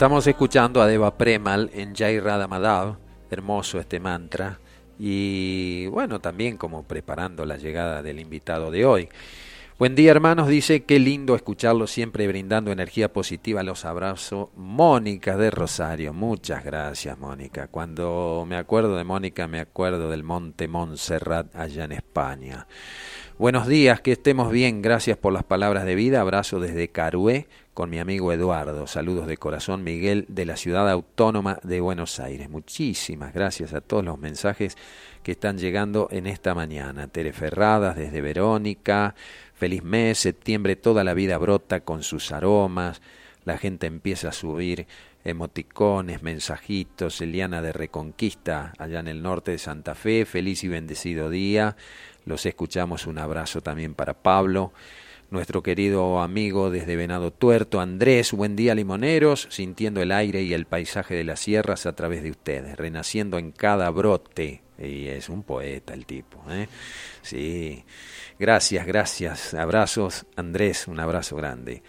Estamos escuchando a Deva Premal en Jai Radha hermoso este mantra, y bueno, también como preparando la llegada del invitado de hoy. Buen día hermanos, dice, qué lindo escucharlo siempre brindando energía positiva. Los abrazo. Mónica de Rosario, muchas gracias Mónica. Cuando me acuerdo de Mónica me acuerdo del Monte Montserrat allá en España. Buenos días, que estemos bien, gracias por las palabras de vida. Abrazo desde Carué con mi amigo Eduardo. Saludos de corazón, Miguel, de la ciudad autónoma de Buenos Aires. Muchísimas gracias a todos los mensajes que están llegando en esta mañana. Tere Ferradas desde Verónica, feliz mes, septiembre toda la vida brota con sus aromas, la gente empieza a subir emoticones, mensajitos, Eliana de Reconquista, allá en el norte de Santa Fe, feliz y bendecido día, los escuchamos, un abrazo también para Pablo, nuestro querido amigo desde Venado Tuerto, Andrés, buen día limoneros, sintiendo el aire y el paisaje de las sierras a través de ustedes, renaciendo en cada brote, y es un poeta el tipo, ¿eh? Sí, gracias, gracias, abrazos, Andrés, un abrazo grande.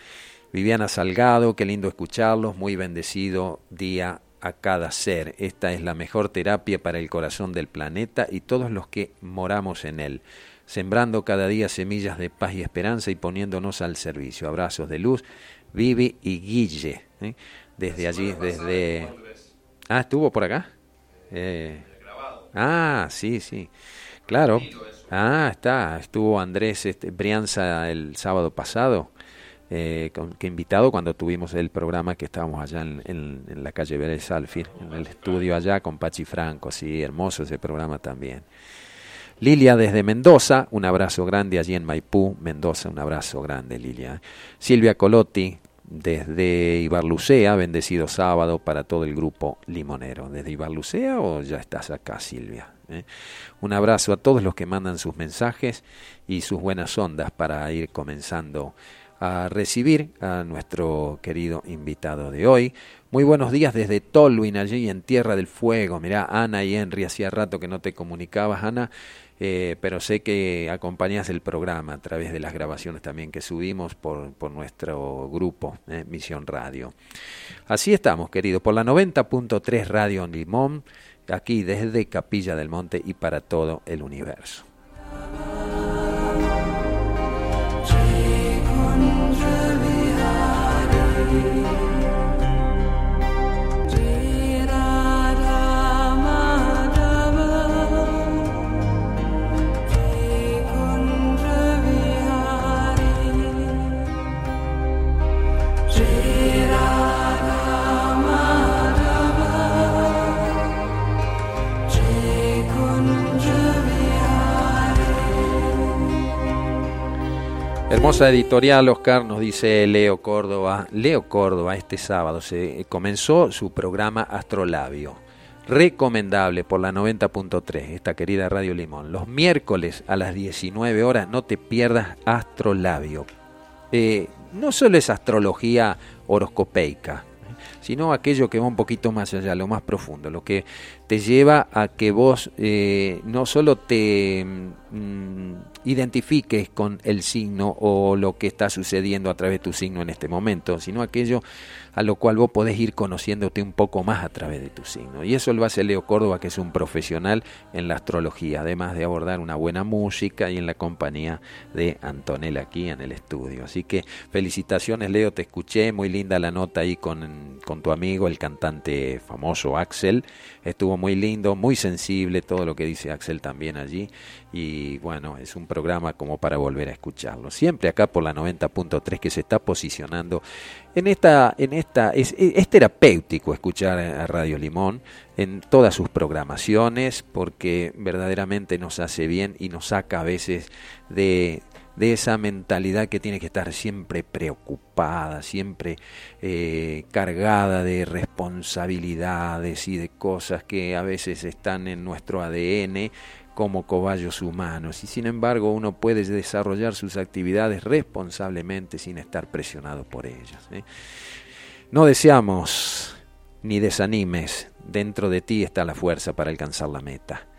Viviana Salgado, qué lindo escucharlos, muy bendecido día a cada ser. Esta es la mejor terapia para el corazón del planeta y todos los que moramos en él, sembrando cada día semillas de paz y esperanza y poniéndonos al servicio. Abrazos de luz, Vivi y Guille. ¿eh? Desde allí, desde... Ah, ¿estuvo por acá? Eh... Ah, sí, sí. Claro. Ah, está. Estuvo Andrés este, Brianza el sábado pasado eh, que invitado cuando tuvimos el programa que estábamos allá en, la calle Vélez Alfir, en el estudio allá con Pachi Franco, sí, hermoso ese programa también. Lilia desde Mendoza, un abrazo grande allí en Maipú, Mendoza, un abrazo grande Lilia. Silvia Colotti desde Ibarlucea, bendecido sábado para todo el grupo limonero. ¿Desde Ibarlucea o ya estás acá Silvia? ¿Eh? Un abrazo a todos los que mandan sus mensajes y sus buenas ondas para ir comenzando a recibir a nuestro querido invitado de hoy. Muy buenos días desde Tolwyn, allí en Tierra del Fuego. Mirá, Ana y Henry, hacía rato que no te comunicabas, Ana, eh, pero sé que acompañas el programa a través de las grabaciones también que subimos por, por nuestro grupo, eh, Misión Radio. Así estamos, querido, por la 90.3 Radio en Limón, aquí desde Capilla del Monte y para todo el universo. Hermosa editorial, Oscar, nos dice Leo Córdoba. Leo Córdoba, este sábado se comenzó su programa Astrolabio. Recomendable por la 90.3, esta querida Radio Limón. Los miércoles a las 19 horas no te pierdas Astrolabio. Eh, no solo es astrología horoscopeica, sino aquello que va un poquito más allá, lo más profundo, lo que te lleva a que vos eh, no solo te mm, identifiques con el signo o lo que está sucediendo a través de tu signo en este momento, sino aquello a lo cual vos podés ir conociéndote un poco más a través de tu signo. Y eso lo hace Leo Córdoba, que es un profesional en la astrología, además de abordar una buena música y en la compañía de Antonella aquí en el estudio. Así que felicitaciones Leo, te escuché, muy linda la nota ahí con, con tu amigo, el cantante famoso Axel. Estuvo muy lindo, muy sensible todo lo que dice Axel también allí y bueno, es un programa como para volver a escucharlo. Siempre acá por la 90.3 que se está posicionando en esta en esta es, es, terapéutico escuchar a Radio Limón en todas sus programaciones porque verdaderamente nos hace bien y nos saca a veces de de esa mentalidad que tiene que estar siempre preocupada, siempre eh, cargada de responsabilidades y de cosas que a veces están en nuestro ADN como cobayos humanos y sin embargo uno puede desarrollar sus actividades responsablemente sin estar presionado por ellas. ¿eh? No deseamos ni desanimes, dentro de ti está la fuerza para alcanzar la meta.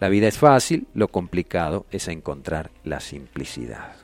La vida es fácil, lo complicado es encontrar la simplicidad.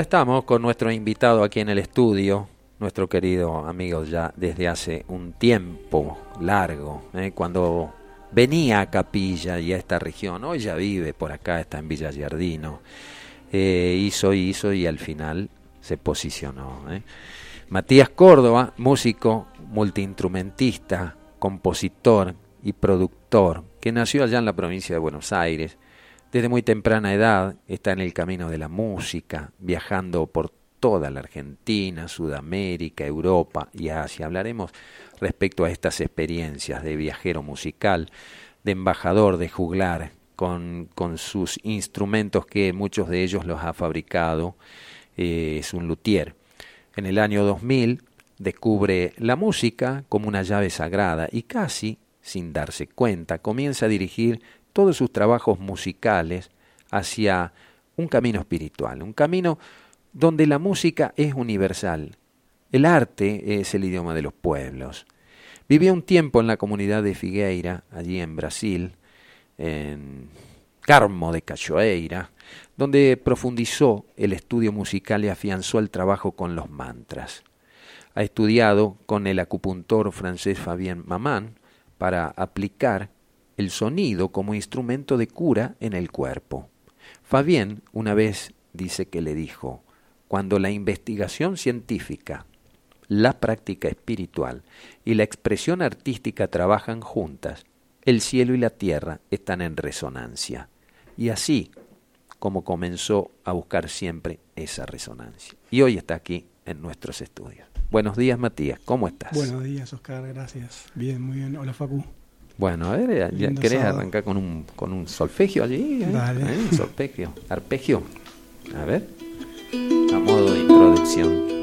Estamos con nuestro invitado aquí en el estudio, nuestro querido amigo ya desde hace un tiempo largo, ¿eh? cuando venía a Capilla y a esta región, hoy ya vive por acá, está en Villa Giardino, eh, hizo, hizo y al final se posicionó. ¿eh? Matías Córdoba, músico, multiinstrumentista, compositor y productor, que nació allá en la provincia de Buenos Aires, desde muy temprana edad está en el camino de la música, viajando por toda la Argentina, Sudamérica, Europa y Asia. Hablaremos respecto a estas experiencias de viajero musical, de embajador, de juglar, con, con sus instrumentos que muchos de ellos los ha fabricado. Eh, es un luthier. En el año 2000 descubre la música como una llave sagrada y casi, sin darse cuenta, comienza a dirigir todos sus trabajos musicales hacia un camino espiritual, un camino donde la música es universal. El arte es el idioma de los pueblos. Vivió un tiempo en la comunidad de Figueira, allí en Brasil, en Carmo de Cachoeira, donde profundizó el estudio musical y afianzó el trabajo con los mantras. Ha estudiado con el acupuntor francés Fabien Mamán para aplicar el sonido como instrumento de cura en el cuerpo. Fabien una vez dice que le dijo, cuando la investigación científica, la práctica espiritual y la expresión artística trabajan juntas, el cielo y la tierra están en resonancia. Y así como comenzó a buscar siempre esa resonancia. Y hoy está aquí en nuestros estudios. Buenos días, Matías, ¿cómo estás? Buenos días, Oscar, gracias. Bien, muy bien. Hola, Facu. Bueno, a ver, ya, ¿querés arrancar con un, con un solfegio allí? ¿eh? Dale. ¿Eh? Solfegio, arpegio. A ver, a modo de introducción.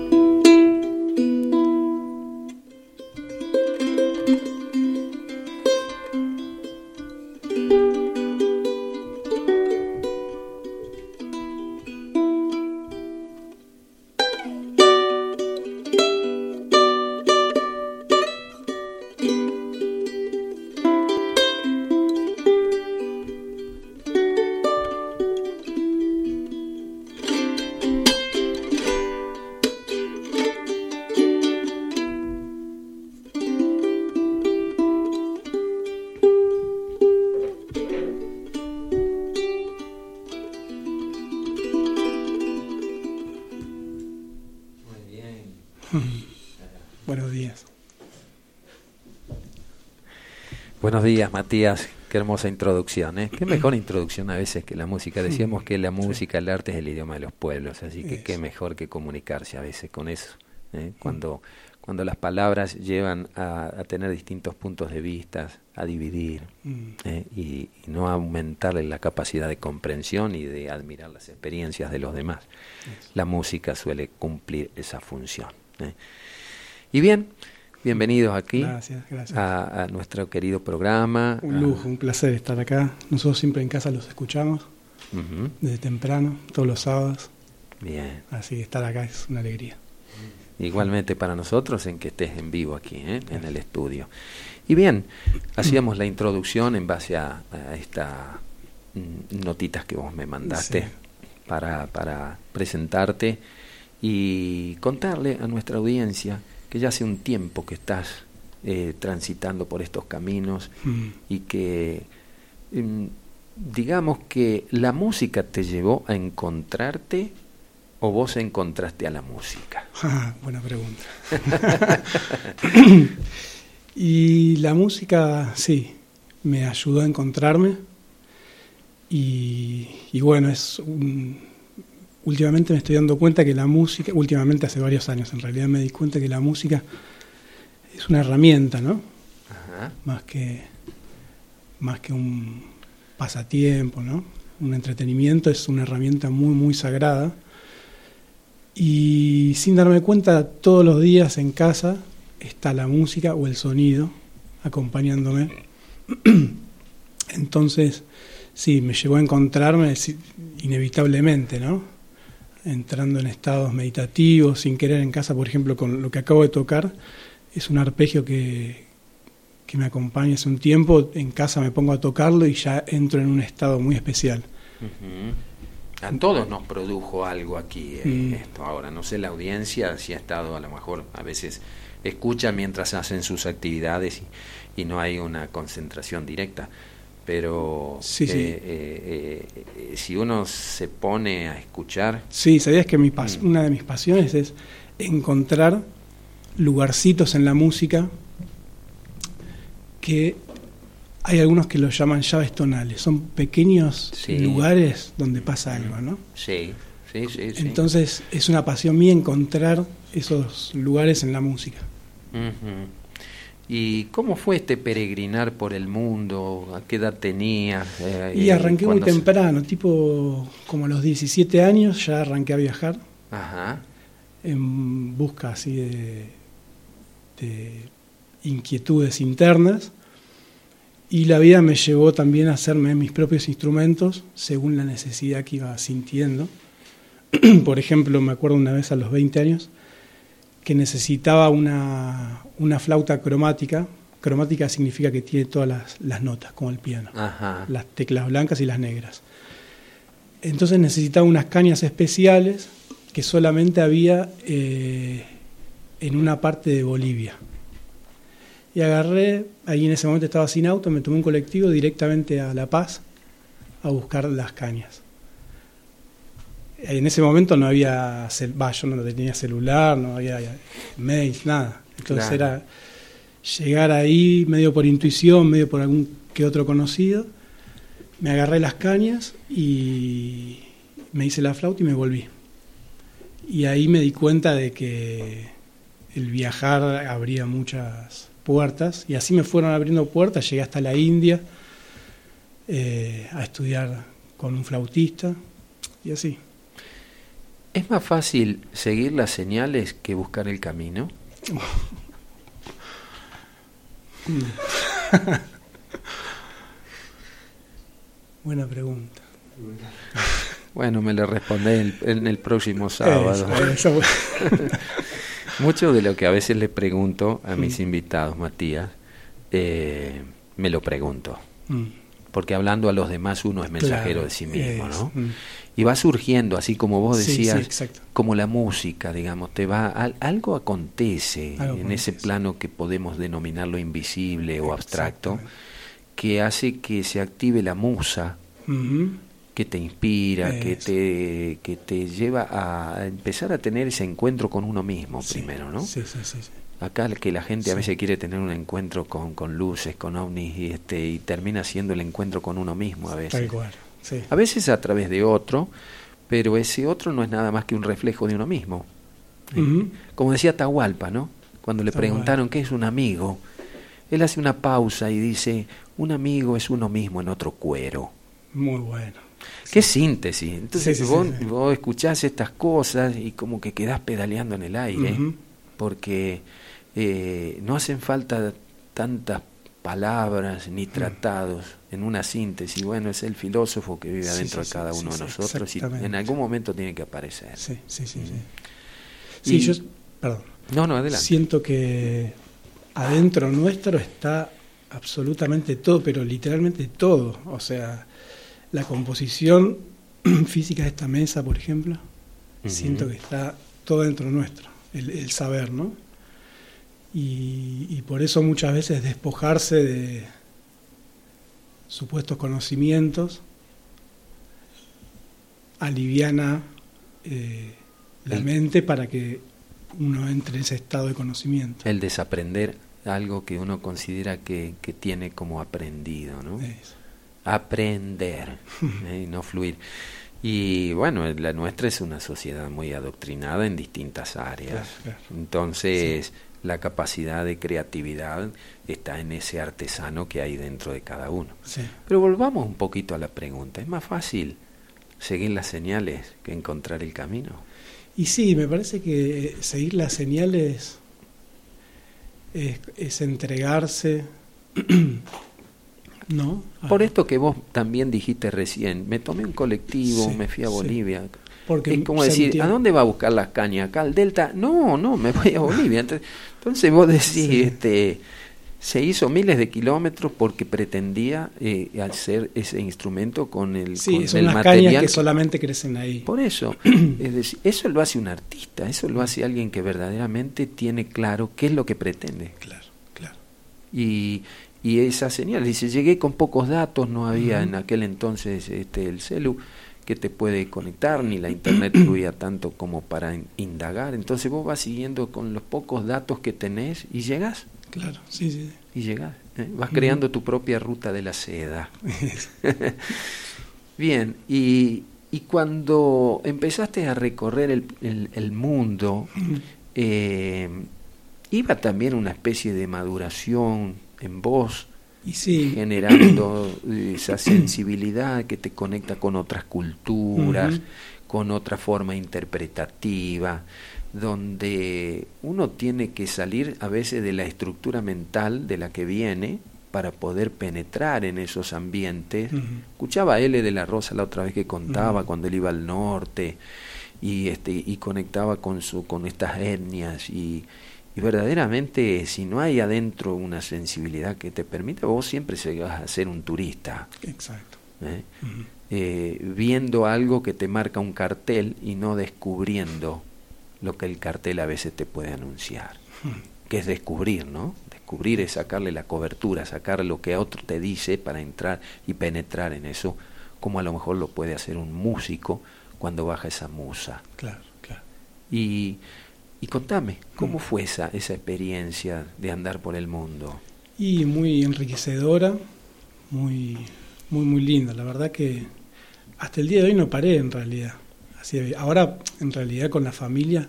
Días, Matías. Qué hermosa introducción, ¿eh? Qué mejor introducción a veces que la música. Decíamos que la música, el arte es el idioma de los pueblos, así que qué mejor que comunicarse a veces con eso. ¿eh? Cuando, cuando las palabras llevan a, tener distintos puntos de vista, a dividir Mm. ¿eh? y, y no aumentarle la capacidad de comprensión y de admirar las experiencias de los demás. La música suele cumplir esa función. ¿eh? Y bien, bienvenidos aquí Gracias, gracias. a, a nuestro querido programa. Un a- lujo, un placer estar acá. Nosotros siempre en casa los escuchamos desde temprano, todos los sábados. Bien. Así que estar acá es una alegría. Igualmente para nosotros en que estés en vivo aquí, ¿eh? en el estudio. Y bien, hacíamos la introducción en base a, a estas notitas que vos me mandaste Sí. para, para presentarte y contarle a nuestra audiencia que ya hace un tiempo que estás eh, transitando por estos caminos Mm. y que mm, digamos que la música te llevó a encontrarte o vos encontraste a la música. Ah, buena pregunta. y la música, sí, me ayudó a encontrarme. Y, y bueno, es un- últimamente me estoy dando cuenta que la música, últimamente hace varios años en realidad me di cuenta que la música es una herramienta, ¿no? Ajá. Más que, más que un pasatiempo, ¿no? Un entretenimiento es una herramienta muy, muy sagrada. Y sin darme cuenta, todos los días en casa está la música o el sonido acompañándome. Entonces, sí, me llevó a encontrarme inevitablemente, ¿no? Entrando en estados meditativos, sin querer en casa, por ejemplo, con lo que acabo de tocar, es un arpegio que, que me acompaña hace un tiempo. En casa me pongo a tocarlo y ya entro en un estado muy especial. A todos nos produjo algo aquí eh, Mm. esto. Ahora, no sé la audiencia si ha estado a lo mejor a veces escucha mientras hacen sus actividades y, y no hay una concentración directa. Pero Sí, sí. eh, eh, si uno se pone a escuchar, Sí, sabías que mi pas- Mm. una de mis pasiones es encontrar lugarcitos en la música que hay algunos que los llaman llaves tonales. Son pequeños Sí. lugares donde pasa algo, ¿no? sí, sí, sí. Entonces es una pasión mía encontrar esos lugares en la música. ¿Y cómo fue este peregrinar por el mundo? ¿A qué edad tenía? Eh, Y eh, arranqué muy se- temprano, tipo como a los 17 años ya arranqué a viajar Ajá. en busca así de, de inquietudes internas y la vida me llevó también a hacerme mis propios instrumentos según la necesidad que iba sintiendo. Por ejemplo, me acuerdo una vez a los 20 años que necesitaba una, una flauta cromática. Cromática significa que tiene todas las, las notas, como el piano Ajá. las teclas blancas y las negras. Entonces necesitaba unas cañas especiales que solamente había eh, en una parte de Bolivia. Y agarré, ahí en ese momento estaba sin auto, me tomé un colectivo directamente a La Paz a buscar las cañas. En ese momento no había, cel- va, yo no tenía celular, no había mails, nada. Entonces Claro. era llegar ahí medio por intuición, medio por algún que otro conocido. Me agarré las cañas y me hice la flauta y me volví. Y ahí me di cuenta de que el viajar abría muchas puertas y así me fueron abriendo puertas. Llegué hasta la India eh, a estudiar con un flautista y así. ¿Es más fácil seguir las señales que buscar el camino? Buena pregunta. Bueno, me lo respondé en, en el próximo sábado. Eso, eso. Mucho de lo que a veces le pregunto a mis Mm. invitados, Matías, eh, me lo pregunto. Mm, Porque hablando a los demás uno es mensajero claro, de sí mismo, es, ¿no? mm. Y va surgiendo, así como vos Sí, sí, decías, como la música, digamos, te va al- algo acontece Algo en ese plano que podemos denominar lo invisible o abstracto, que hace que se active la musa, que te inspira, que te, que te lleva a empezar a tener ese encuentro con uno mismo Sí, primero, ¿no? Sí, sí, sí. sí. Acá que la gente a veces quiere tener un encuentro con, con luces, con ovnis, y, este, y termina siendo el encuentro con uno mismo a veces. Tal cual. Sí. A veces a través de otro, pero ese otro no es nada más que un reflejo de uno mismo. Como decía Tahualpa, ¿no? Cuando le preguntaron qué es un amigo, él hace una pausa y dice, un amigo es uno mismo en otro cuero. Muy bueno. Qué síntesis. Entonces Sí, sí, sí, vos, vos escuchás estas cosas y como que quedás pedaleando en el aire, porque eh, no hacen falta tantas palabras ni tratados en una síntesis. Bueno, es el filósofo que vive adentro sí, de cada uno sí, de nosotros y en algún momento tiene que aparecer. Sí, sí, sí. sí. Y- yo, perdón. No, no, adelante. Siento que adentro nuestro está absolutamente todo, pero literalmente todo. O sea, la composición física de esta mesa, por ejemplo, siento que está todo dentro nuestro, el, el saber, ¿no? Y, y por eso muchas veces despojarse de supuestos conocimientos aliviana eh, la El- mente para que uno entre en ese estado de conocimiento. El desaprender algo que uno considera que, que tiene como aprendido, ¿no? Eso. aprender ¿eh? y no fluir. Y bueno, la nuestra es una sociedad muy adoctrinada en distintas áreas. Claro, claro. Entonces, la capacidad de creatividad está en ese artesano que hay dentro de cada uno. Sí. Pero volvamos un poquito a la pregunta. ¿Es más fácil seguir las señales que encontrar el camino? Y sí, me parece que seguir las señales es, es entregarse, ¿no? Por esto que vos también dijiste recién, me tomé un colectivo, Sí, me fui a sí. Porque es como decir, entiende- ¿a dónde va a buscar las cañas? ¿Acá al Delta? No, no, me voy a Bolivia. Entonces, entonces vos decís, Sí. este, Se hizo miles de kilómetros porque pretendía eh, hacer ese instrumento con el, Sí, con son el las material. cañas que solamente crecen ahí. Por eso, es decir, eso lo hace un artista, eso lo hace alguien que verdaderamente tiene claro qué es lo que pretende. Claro, claro. Y, y esa señal, dice, llegué con pocos datos, no había en aquel entonces este, el celu que te puede conectar, ni la internet fluía tanto como para in- indagar. Entonces vos vas siguiendo con los pocos datos que tenés y llegás, Claro, sí, sí. y llegás. ¿eh? Vas creando tu propia ruta de la seda. Bien, y, y cuando empezaste a recorrer el, el- el mundo, eh, iba también una especie de maduración en vos, y sí, generando esa sensibilidad que te conecta con otras culturas, con otra forma interpretativa, donde uno tiene que salir a veces de la estructura mental de la que viene para poder penetrar en esos ambientes. Ujú. Escuchaba a L de la Rosa la otra vez que contaba cuando él iba al norte y este y conectaba con su con estas etnias y, y verdaderamente si no hay adentro una sensibilidad que te permita vos siempre se vas a ser un turista exacto. ¿eh? Eh, viendo algo que te marca un cartel y no descubriendo lo que el cartel a veces te puede anunciar que es descubrir, ¿no? Descubrir es sacarle la cobertura, sacar lo que otro te dice para entrar y penetrar en eso, como a lo mejor lo puede hacer un músico cuando baja esa musa. Claro, claro. Y, y contame, ¿cómo Mm. fue esa, esa experiencia de andar por el mundo? Y muy enriquecedora, muy, muy, muy linda. La verdad que hasta el día de hoy no paré en realidad. Así, ahora, en realidad, con la familia,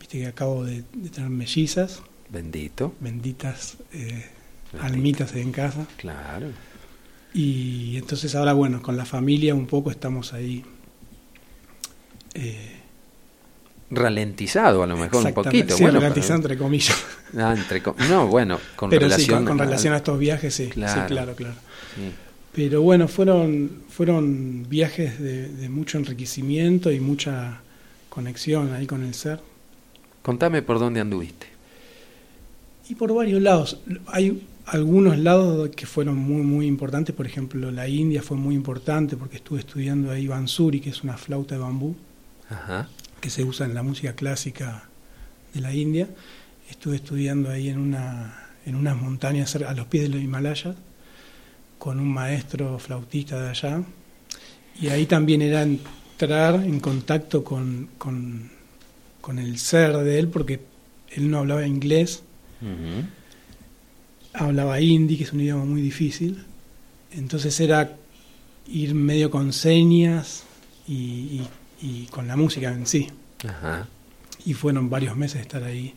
viste que acabo de, de tener mellizas, Bendito. benditas eh, Bendito. almitas en casa. Claro. Y entonces ahora, bueno, con la familia un poco estamos ahí. eh, Ralentizado a lo mejor un poquito. sí, bueno, ralentizado, pero- entre comillas. Ah, entre com- no, bueno, con Pero sí, relación, con, con a- relación a estos viajes, sí, Claro. sí, claro, claro. sí. Pero bueno, fueron, fueron viajes de, de mucho enriquecimiento y mucha conexión ahí con el ser. Contame por dónde anduviste. Y por varios lados. Hay algunos lados que fueron muy, muy importantes. Por ejemplo, la India fue muy importante porque estuve estudiando ahí Bansuri, que es una flauta de bambú Ajá. Que se usa en la música clásica de la India. Estuve estudiando ahí en, una, en unas montañas a los pies de los Himalayas con un maestro flautista de allá. Y ahí también era entrar en contacto con, con, con el ser de él, porque él no hablaba inglés, hablaba hindi, que es un idioma muy difícil. Entonces era ir medio con señas y, y- y con la música en sí. Ajá. Y fueron varios meses de estar ahí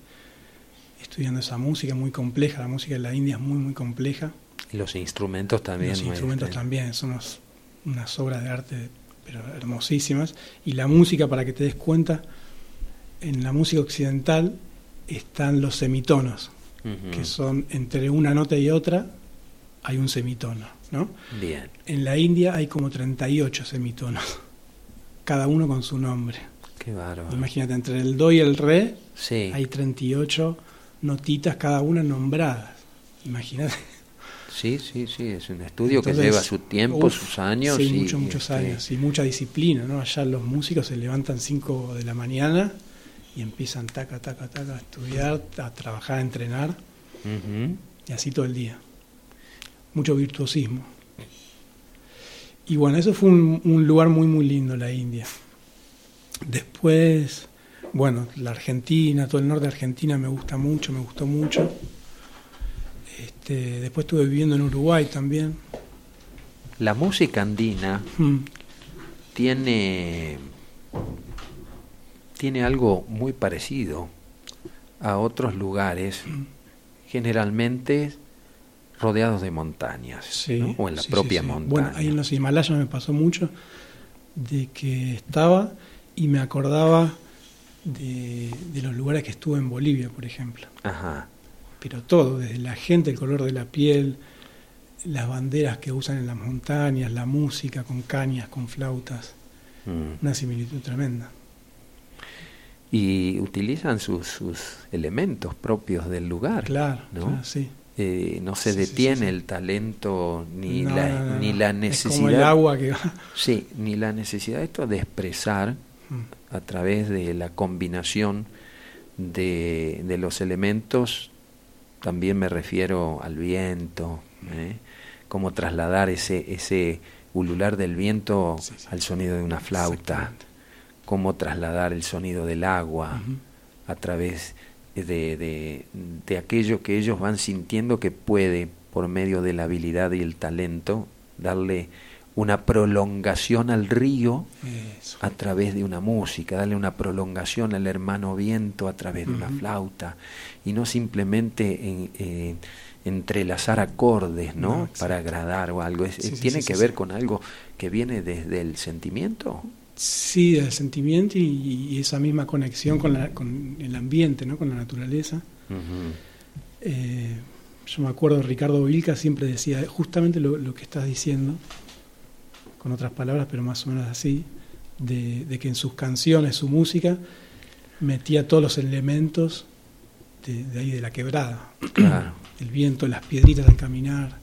estudiando esa música muy compleja. La música de la India es muy, muy compleja. Y los instrumentos también. Los instrumentos también son unos- unas obras de arte pero hermosísimas. Y la música, para que te des cuenta, en la música occidental están los semitonos, que son entre una nota y otra hay un semitono, ¿no? Bien. En la India hay como 38 semitonos, cada uno con su nombre. Qué bárbaro. Imagínate, entre el do y el re Sí. hay 38 notitas, cada una nombradas. Imagínate. Sí, sí, sí, es un estudio que lleva su tiempo, uf, sus años. Sí, y, muchos, muchos este, años. Y mucha disciplina, ¿no? Allá los músicos se levantan 5 de la mañana y empiezan taca, taca, taca a estudiar, a trabajar, a entrenar, y así todo el día. Mucho virtuosismo. Y bueno, eso fue un, un lugar muy, muy lindo, la India. Después, bueno, la Argentina, todo el norte de Argentina me gusta mucho, me gustó mucho. Este, después estuve viviendo en Uruguay también. La música andina Mm, tiene, tiene algo muy parecido a otros lugares, generalmente rodeados de montañas, Sí, ¿no? o en la sí, propia sí, montaña. Bueno, ahí en los Himalayas me pasó mucho de que estaba y me acordaba de, de los lugares que estuve en Bolivia, por ejemplo. Ajá. Pero todo, desde la gente, el color de la piel, las banderas que usan en las montañas, la música con cañas, con flautas, Mm. una similitud tremenda. Y utilizan sus, sus elementos propios del lugar. Claro, ¿no? claro, sí. Eh, no se detiene el talento ni la ni la necesidad como el agua que sí ni la necesidad esto de expresar mm. a través de la combinación de, de los elementos. También me refiero al viento ¿eh? cómo trasladar ese ese ulular del viento al sonido de una flauta. Cómo trasladar el sonido del agua a través de, de, aquello que ellos van sintiendo que puede, por medio de la habilidad y el talento, darle una prolongación al río a través de una música, darle una prolongación al hermano viento a través de una flauta, y no simplemente eh, entrelazar acordes, ¿no? Para agradar o algo. tiene que ver con algo que viene desde el sentimiento. Sí, el sentimiento y, esa misma conexión con, la, con, el ambiente, ¿no? con la naturaleza. Eh, yo me acuerdo, Ricardo Vilca siempre decía justamente lo, que estás diciendo, con otras palabras, pero más o menos así, de, que en sus canciones, su música, metía todos los elementos de, ahí de la quebrada. El viento, las piedritas al caminar.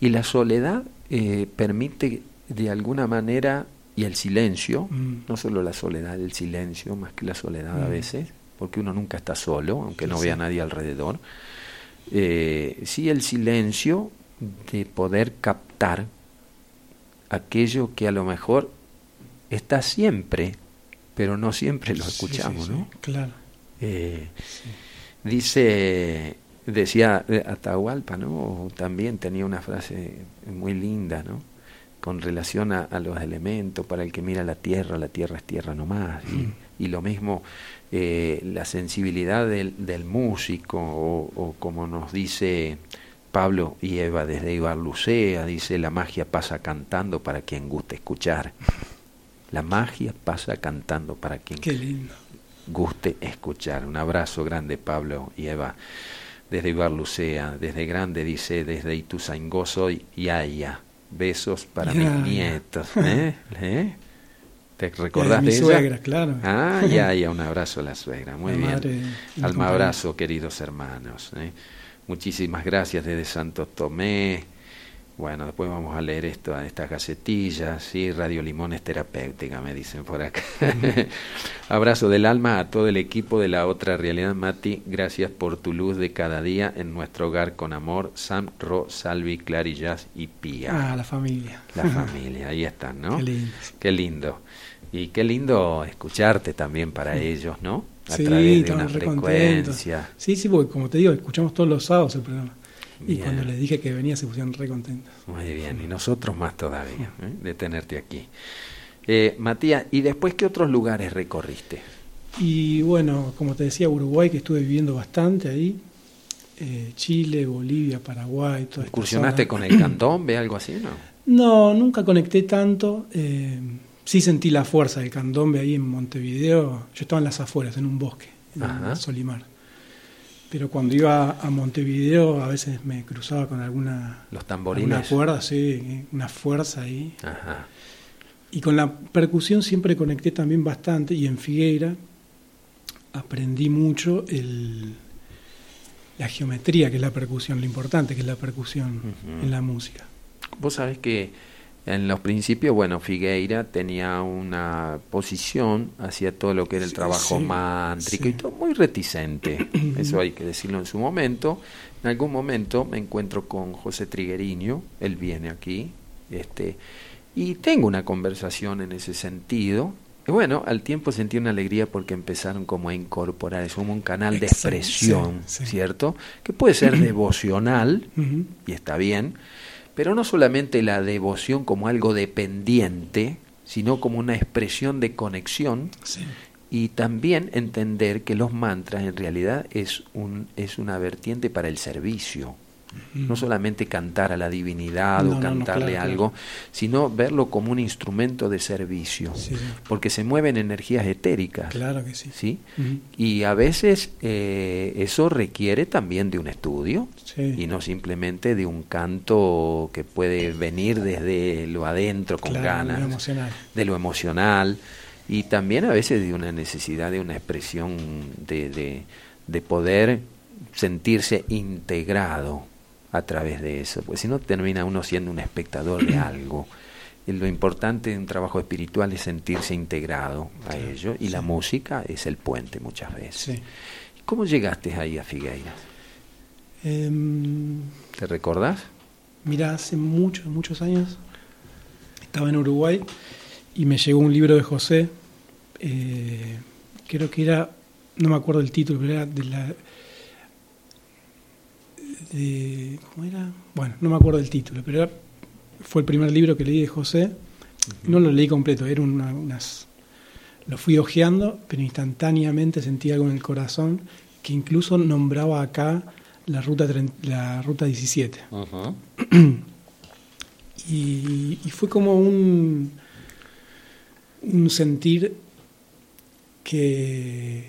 Y la soledad eh, permite de alguna manera y el silencio, mm. no solo la soledad, el silencio, más que la soledad a mm. veces, porque uno nunca está solo, aunque no vea a nadie alrededor. Eh, sí, el silencio de poder captar aquello que a lo mejor está siempre, pero no siempre lo escuchamos, ¿no? Claro. Eh, dice, decía Atahualpa, ¿no? También tenía una frase muy linda, ¿no? Con relación a, los elementos, para el que mira la tierra, la tierra es tierra nomás, y, y lo mismo eh, la sensibilidad del, del músico, o, como nos dice Pablo y Eva desde Ibar Lucea, dice la magia pasa cantando para quien guste escuchar. La magia pasa cantando para quien guste escuchar. Un abrazo grande Pablo y Eva desde Ibar Lucea, desde grande dice, desde Ituzaingó y Yaya Besos para mis nietos. ¿eh? ¿Eh? ¿Te recordás de, mi suegra, claro. Ah, ya, ya, un abrazo a la suegra. Muy bien. Alma abrazo, queridos hermanos. ¿eh? Muchísimas gracias desde Santo Tomé. Bueno, después vamos a leer esto, estas gacetillas, ¿sí? Radio Limón es terapéutica, me dicen por acá. Abrazo del alma a todo el equipo de la otra realidad, Mati. Gracias por tu luz de cada día en nuestro hogar con amor. Sam, Ro, Salvi, Clarillas y Pía. Ah, la familia. La familia, ahí están, ¿no? Qué lindo. Qué lindo. Y qué lindo escucharte también para ellos, ¿no? A través de una frecuencia. Sí, sí, porque como te digo, escuchamos todos los sábados el programa. Y cuando les dije que venía se pusieron re contentos. Muy bien, y nosotros más todavía ¿eh? de tenerte aquí. Eh, Matías, ¿y después qué otros lugares recorriste? Y bueno, como te decía, Uruguay, que estuve viviendo bastante ahí. Eh, Chile, Bolivia, Paraguay, todo ¿Incursionaste con el candombe, algo así, no? No, nunca conecté tanto. Eh, sí sentí la fuerza del candombe ahí en Montevideo. Yo estaba en las afueras, en un bosque, en Solimar pero cuando iba a Montevideo a veces me cruzaba con alguna, Los tamborines. cuerda, sí, una fuerza ahí. Y con la percusión siempre conecté también bastante y en Figueira aprendí mucho el, la geometría que es la percusión, lo importante que es la percusión en la música. Vos sabés que en los principios, bueno, Figueira tenía una posición hacia todo lo que era el trabajo mántrico y todo muy reticente, eso hay que decirlo en su momento. En algún momento me encuentro con José Trigueriño, él viene aquí, este, y tengo una conversación en ese sentido. Y bueno, al tiempo sentí una alegría porque empezaron como a incorporar, es como un canal de expresión, ¿cierto? Que puede ser devocional, y está bien, pero no solamente la devoción como algo dependiente, sino como una expresión de conexión y también entender que los mantras en realidad es, un, es una vertiente para el servicio. No solamente cantar a la divinidad o cantarle algo, sino verlo como un instrumento de servicio, porque se mueven energías etéricas. Claro que sí. ¿sí? Y a veces eh, eso requiere también de un estudio y no simplemente de un canto que puede venir desde lo adentro con ganas, de lo emocional y también a veces de una necesidad de una expresión de, de, de poder sentirse integrado a través de eso, porque si no termina uno siendo un espectador de algo. Y lo importante de un trabajo espiritual es sentirse integrado a ello y la música es el puente muchas veces. ¿Cómo llegaste ahí a Figueiras? Em, ¿Te recordás? Mira, hace muchos, muchos años estaba en Uruguay y me llegó un libro de José, eh, creo que era, no me acuerdo el título, pero era de la ¿Cómo era? Bueno, no me acuerdo del título, pero fue el primer libro que leí de José. No lo leí completo, era unas. Lo fui hojeando, pero instantáneamente sentí algo en el corazón que incluso nombraba acá la ruta, la ruta 17. y, y, fue como un, un sentir que,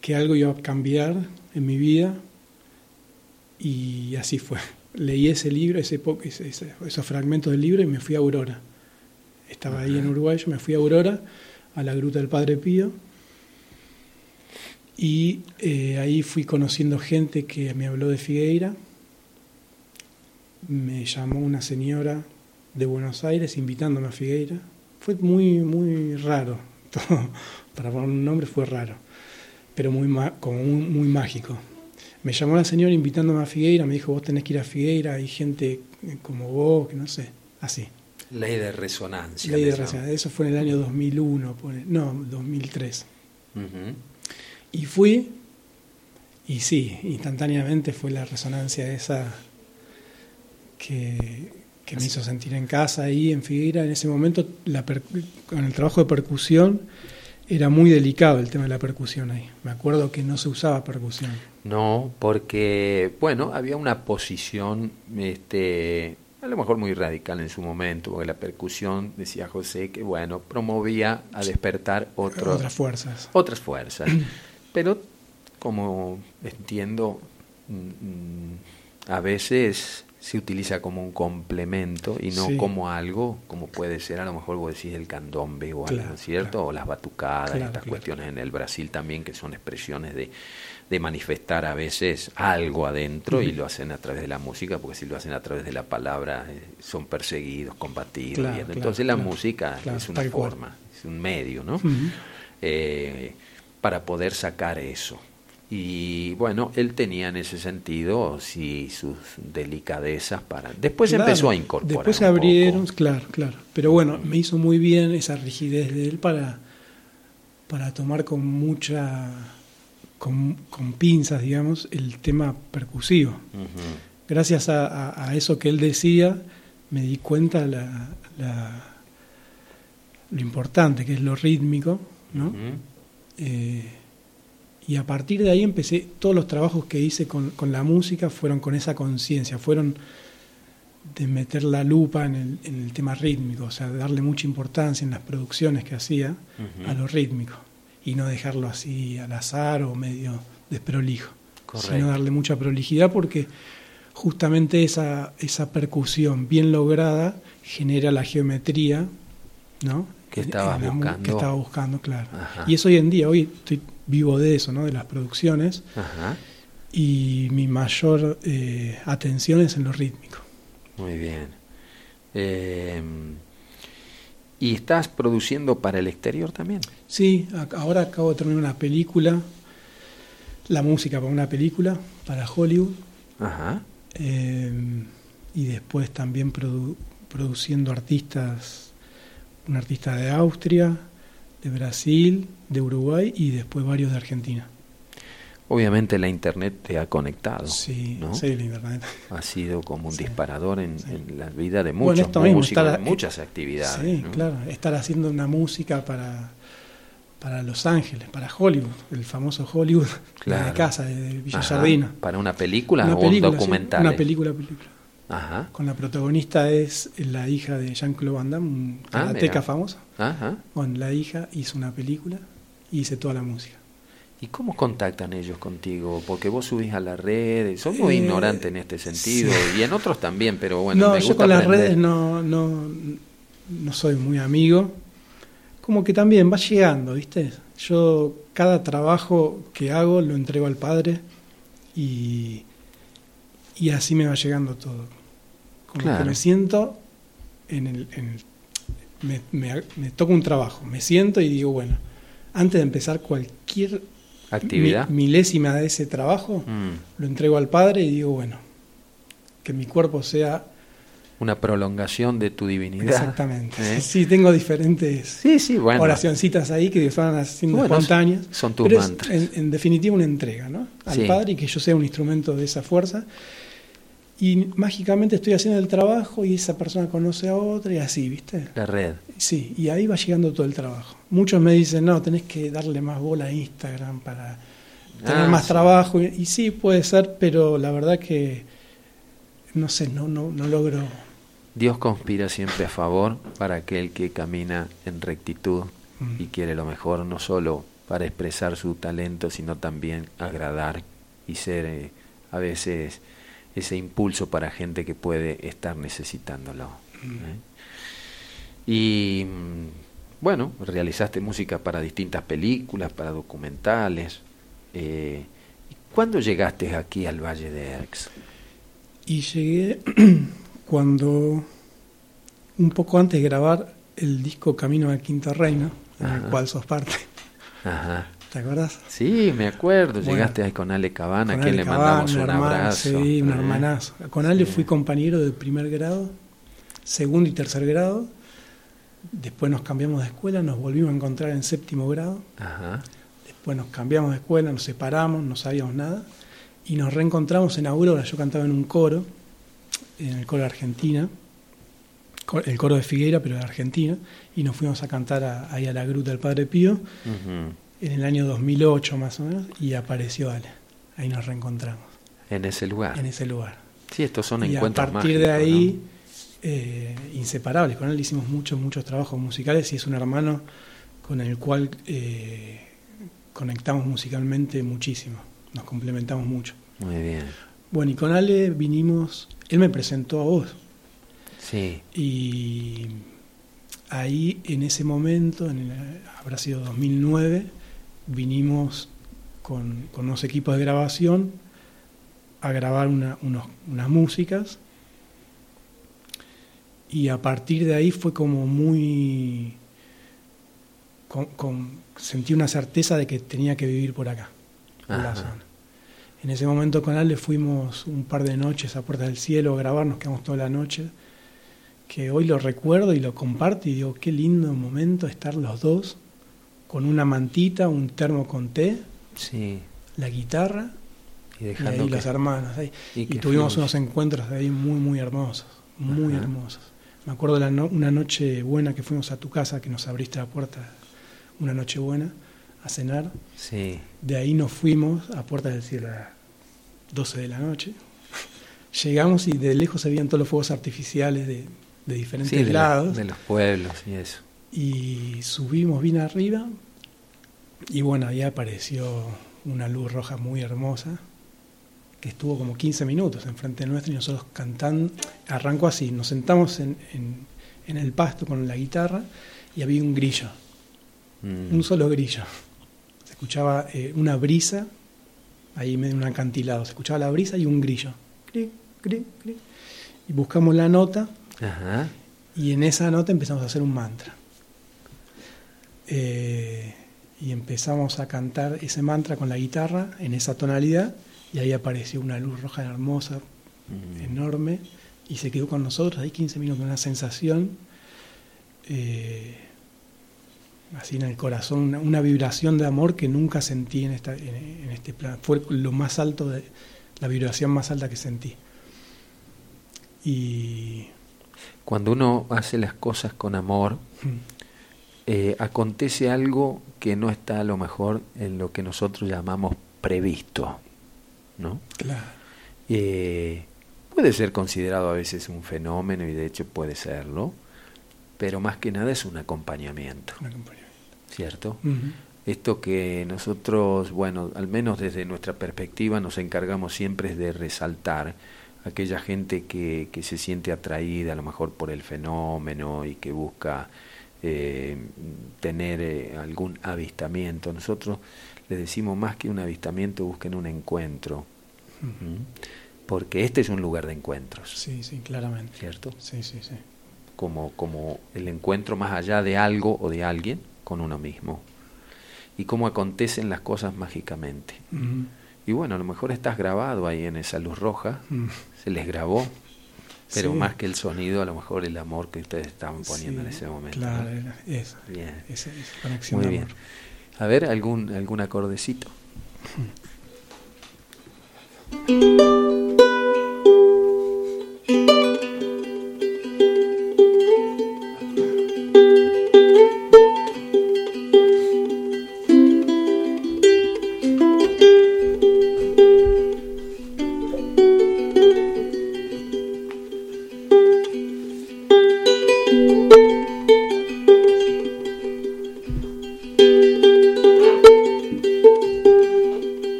que algo iba a cambiar en mi vida y así fue. Leí ese libro, ese, ese, esos fragmentos del libro y me fui a Aurora. Estaba ahí en Uruguay, yo me fui a Aurora, a la gruta del Padre Pío. Y eh, ahí fui conociendo gente que me habló de Figueira. Me llamó una señora de Buenos Aires invitándome a Figueira. Fue muy, muy raro. para poner un nombre fue raro, pero muy, como muy mágico me llamó la señora invitándome a Figueira, me dijo, vos tenés que ir a Figueira, hay gente como vos, que no sé, así. Ley de resonancia. Ley de resonancia, eso fue en el año 2001, no, 2003. Y fui, y sí, instantáneamente fue la resonancia esa que, me hizo sentir en casa ahí en Figueira. En ese momento, con el trabajo de percusión, era muy delicado el tema de la percusión ahí. Me acuerdo que no se usaba percusión. No, porque, bueno, había una posición, este, a lo mejor muy radical en su momento, porque la percusión, decía José, que, bueno, promovía a despertar otras fuerzas. Otras fuerzas. Pero, como entiendo, mm, mm, a veces se utiliza como un complemento y no como algo, como puede ser a lo mejor vos decís el candombe o algo, ¿cierto? O las batucadas, estas cuestiones en el Brasil también, que son expresiones de, de manifestar a veces algo adentro y lo hacen a través de la música, porque si lo hacen a través de la palabra eh, son perseguidos, combatidos. entonces la música es una forma, es un medio, ¿no? Eh, para poder sacar eso. Y bueno, él tenía en ese sentido sí sus delicadezas para. Después empezó a incorporar. Después se abrieron, claro, claro. Pero bueno, me hizo muy bien esa rigidez de él para, para tomar con mucha. Con, con pinzas, digamos, el tema percusivo. Gracias a, eso que él decía, me di cuenta la, la, lo importante que es lo rítmico, ¿no? Y a partir de ahí empecé, todos los trabajos que hice con, la música fueron con esa conciencia, fueron de meter la lupa en el, tema rítmico, o sea, de darle mucha importancia en las producciones que hacía a lo rítmico y no dejarlo así al azar o medio desprolijo, sino darle mucha prolijidad porque justamente esa, esa percusión bien lograda genera la geometría, ¿no? Que estabas buscando. Que estaba buscando, claro. Y eso hoy en día, hoy estoy vivo de eso, ¿no? de las producciones. Y mi mayor eh, atención es en lo rítmico. Muy bien. Eh, ¿Y estás produciendo para el exterior también? Sí, ahora acabo de terminar una película, la música para una película, para Hollywood. Ajá. Eh, y después también produciendo artistas, un artista de Austria, de Brasil, de Uruguay y después varios de Argentina. Obviamente la Internet te ha conectado. Sí, ¿no? sí la Internet. Ha sido como un disparador en, la vida de muchos músicos, muchas actividades. Sí, claro. Estar haciendo una música para, para Los Ángeles, para Hollywood, el famoso Hollywood de casa, de Villa Sardina. ¿Para una película o un documental? una película, película. Ajá. Con la protagonista es la hija de Jean-Claude Van Damme, un ah, karateca famoso. Ajá. Con la hija hizo una película y hice toda la música. ¿Y cómo contactan ellos contigo? Porque vos subís a las redes, sos muy eh, ignorante en este sentido y en otros también, pero bueno, no, me gusta yo con las redes no, no, no soy muy amigo. Como que también va llegando, ¿viste? Yo cada trabajo que hago lo entrego al padre Y, y así me va llegando todo. Que me siento en el... me, me, toca un trabajo, me siento y digo, bueno, antes de empezar cualquier actividad milésima de ese trabajo, mm. lo entrego al Padre y digo, bueno, que mi cuerpo sea una prolongación de tu divinidad. Exactamente. ¿Eh? Sí, tengo diferentes sí, sí, bueno. oracioncitas ahí que van haciendo espontáneas. Son tus mantras. en, definitiva, una entrega ¿no? al Padre y que yo sea un instrumento de esa fuerza. Y mágicamente estoy haciendo el trabajo y esa persona conoce a otra y así, ¿viste? La red. Sí, y ahí va llegando todo el trabajo. Muchos me dicen, no, tenés que darle más bola a Instagram para tener ah, más trabajo. Y, y sí, puede ser, pero la verdad que, no sé, no, no, no logro Dios conspira siempre a favor para aquel que camina en rectitud y mm. quiere lo mejor, no solo para expresar su talento, sino también agradar y ser eh, a veces ese impulso para gente que puede estar necesitándolo. Mm. ¿eh? Y mm, bueno, realizaste música para distintas películas, para documentales. Eh, ¿Cuándo llegaste aquí al Valle de Erx? Y llegué cuando, un poco antes de grabar el disco Camino al Quinto Reino, en el cual sos parte. Ajá. ¿Te acuerdas? Sí, me acuerdo. Llegaste ahí con Ale Cabana, a quien le mandamos un abrazo. Sí, un hermanazo. Con Ale fui compañero de primer grado, segundo y tercer grado. Después nos cambiamos de escuela, nos volvimos a encontrar en séptimo grado. Ajá. Después nos cambiamos de escuela, nos separamos, no sabíamos nada. Y nos reencontramos en Aurora. Yo cantaba en un coro en el coro de Argentina, el coro de Figueira, pero de Argentina, y nos fuimos a cantar ahí a la Gruta del Padre Pío en el año 2008 más o menos, y apareció Ale. Ahí nos reencontramos. En ese lugar. En ese lugar. Sí, estos son y encuentros a partir de ahí, eh, inseparables. Con él hicimos muchos, muchos trabajos musicales y es un hermano con el cual eh, conectamos musicalmente muchísimo. Nos complementamos mucho. Muy bien. Bueno, y con Ale vinimos, él me presentó a vos. Sí. Y ahí, en ese momento, en habrá sido 2009, vinimos con, unos equipos de grabación a grabar unas músicas. Y a partir de ahí fue como muy... sentí una certeza de que tenía que vivir por acá, por la zona. En ese momento con Ale fuimos un par de noches a Puerta del Cielo a grabar, nos quedamos toda la noche, que hoy lo recuerdo y lo comparto y digo, qué lindo momento estar los dos con una mantita, un termo con té, sí. la guitarra y, dejando ahí las hermanas. Y, tuvimos unos encuentros ahí muy, muy hermosos, muy hermosos. Me acuerdo de una noche buena que fuimos a tu casa, que nos abriste la puerta, una noche buena, a cenar. Sí. De ahí nos fuimos a Puerta del Cielo 12 de la noche. Llegamos y de lejos se veían todos los fuegos artificiales de, diferentes lados. de los pueblos y eso. Y subimos bien arriba y bueno, ahí apareció una luz roja muy hermosa que estuvo como 15 minutos enfrente nuestro y nosotros cantando. Arrancó así, nos sentamos en, en, el pasto con la guitarra y había un grillo, mm. un solo grillo. Se escuchaba eh, una brisa ahí medio un acantilado. Se escuchaba la brisa y un grillo. Y buscamos la nota y en esa nota empezamos a hacer un mantra. Eh, y empezamos a cantar ese mantra con la guitarra en esa tonalidad y ahí apareció una luz roja hermosa, mm. enorme, y se quedó con nosotros ahí 15 minutos, una sensación eh, así en el corazón, una, vibración de amor que nunca sentí en, esta, en, este plan. Fue lo más alto, de, la vibración más alta que sentí. Y... Cuando uno hace las cosas con amor, mm. Eh, acontece algo que no está a lo mejor en lo que nosotros llamamos previsto, ¿no? Claro. Eh, puede ser considerado a veces un fenómeno y de hecho puede serlo, pero más que nada es un acompañamiento. Un acompañamiento. ¿Cierto? Esto que nosotros, bueno, al menos desde nuestra perspectiva nos encargamos siempre es de resaltar aquella gente que, que se siente atraída a lo mejor por el fenómeno y que busca eh, tener eh, algún avistamiento. Nosotros les decimos más que un avistamiento, busquen un encuentro Porque este es un lugar de encuentros. Sí, sí, claramente. ¿Cierto? Sí, sí, sí. Como, como el encuentro más allá de algo o de alguien con uno mismo. Y cómo acontecen las cosas mágicamente. Y bueno, a lo mejor estás grabado ahí en esa luz roja, se les grabó, pero más que el sonido, a lo mejor el amor que ustedes estaban poniendo en ese momento. Claro, eso. Bien. Esa, conexión. Muy bien. A ver, algún, algún acordecito.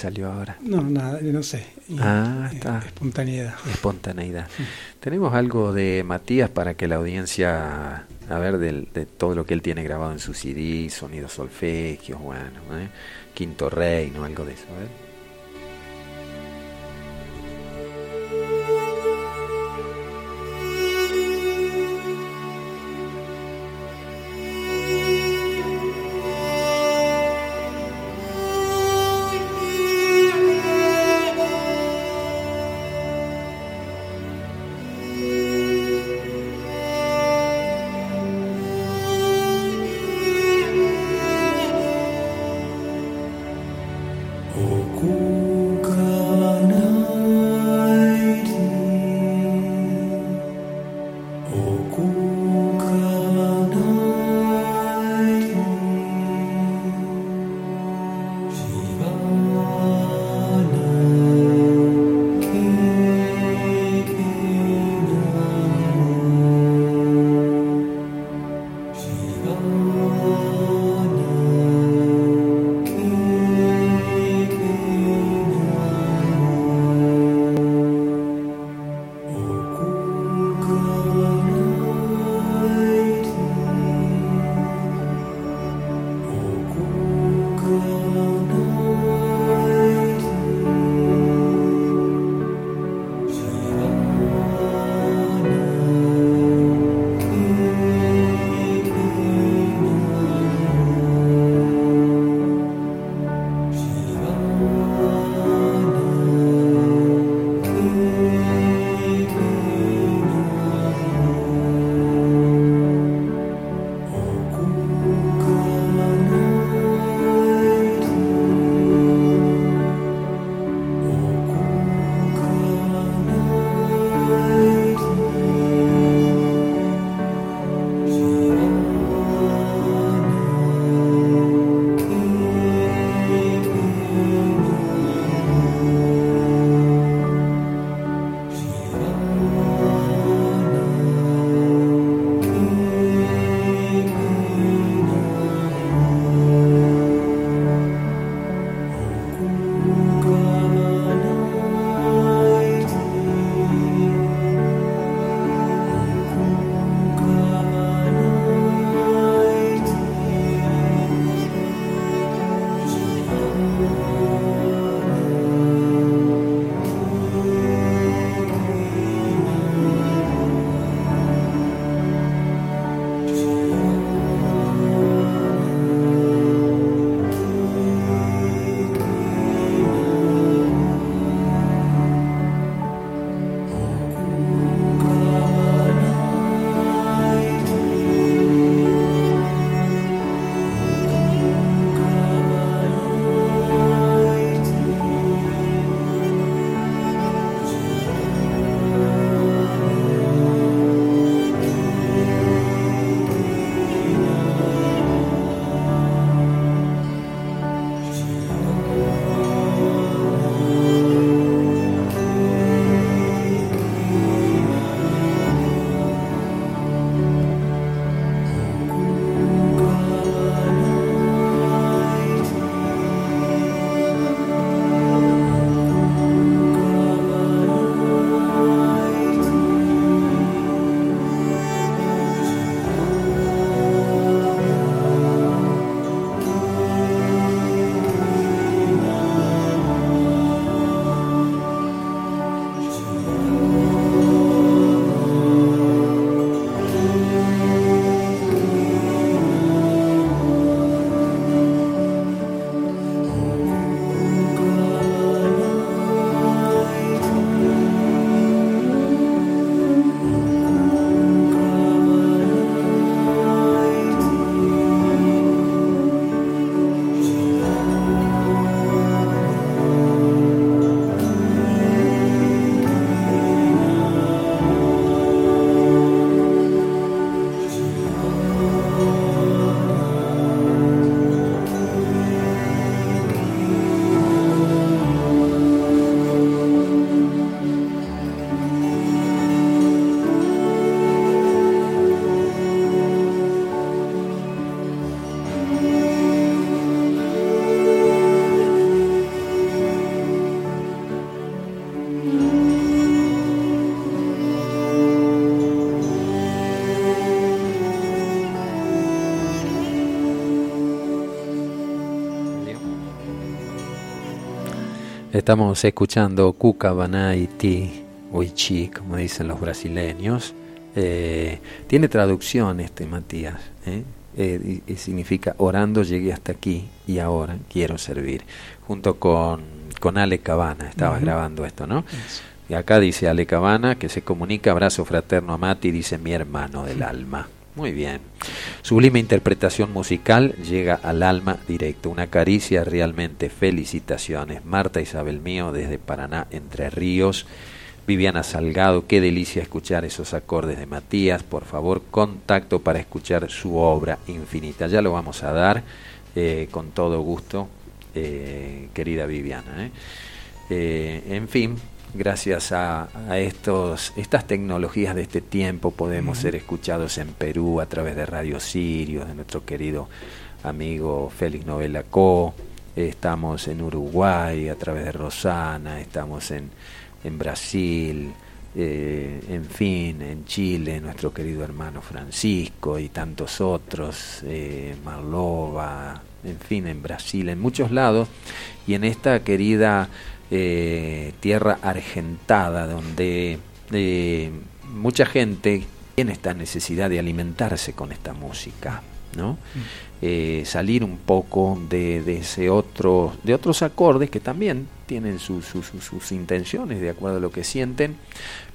salió ahora? No, nada, no sé. Ah, está. Espontaneidad. Espontaneidad. Tenemos algo de Matías para que la audiencia, a ver, de, de todo lo que él tiene grabado en su CD, sonidos solfegios, bueno, ¿eh? Quinto Reino, algo de eso, a ver. Estamos escuchando Cuca Banaiti Uichi, como dicen los brasileños. Eh, tiene traducción este Matías. ¿eh? Eh, y, significa orando llegué hasta aquí y ahora quiero servir. Junto con, con Ale Cabana estabas grabando esto, ¿no? Y acá dice Ale Cabana que se comunica abrazo fraterno a Mati, dice mi hermano del alma. Muy bien. Sublime interpretación musical llega al alma directo. Una caricia realmente. Felicitaciones. Marta Isabel Mío desde Paraná, Entre Ríos. Viviana Salgado, qué delicia escuchar esos acordes de Matías. Por favor, contacto para escuchar su obra infinita. Ya lo vamos a dar eh, con todo gusto, eh, querida Viviana. ¿eh? en fin, gracias a, estos, estas tecnologías de este tiempo podemos ser escuchados en Perú a través de Radio Sirio, de nuestro querido amigo Félix Novela Co. Estamos en Uruguay a través de Rosana, estamos en en Brasil, eh, en fin, en Chile, nuestro querido hermano Francisco y tantos otros, eh, Marlova, en fin, en Brasil, en muchos lados, y en esta querida eh, tierra argentada, donde mucha gente tiene esta necesidad de alimentarse con esta música, ¿no? Mm. Eh, salir un poco de, de, ese otro, de otros acordes que también tienen sus intenciones de acuerdo a lo que sienten,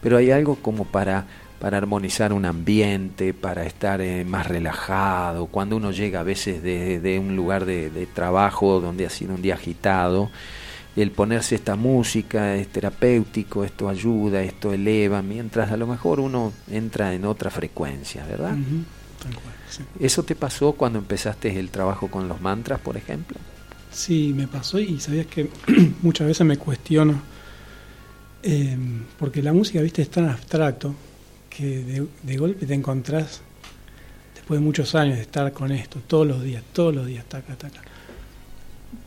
pero hay algo como para, para armonizar un ambiente, para estar eh, más relajado, cuando uno llega a veces de, de un lugar de, de, trabajo donde ha sido un día agitado, el ponerse esta música es terapéutico, esto ayuda, esto eleva, mientras a lo mejor uno entra en otra frecuencia, ¿verdad? ¿Eso te pasó cuando empezaste el trabajo con los mantras, por ejemplo? Sí, me pasó y sabías que muchas veces me cuestiono, em, porque la música, viste, es tan abstracto que de, golpe te encontrás, después de muchos años de estar con esto, todos los días, todos los días, taca, taca.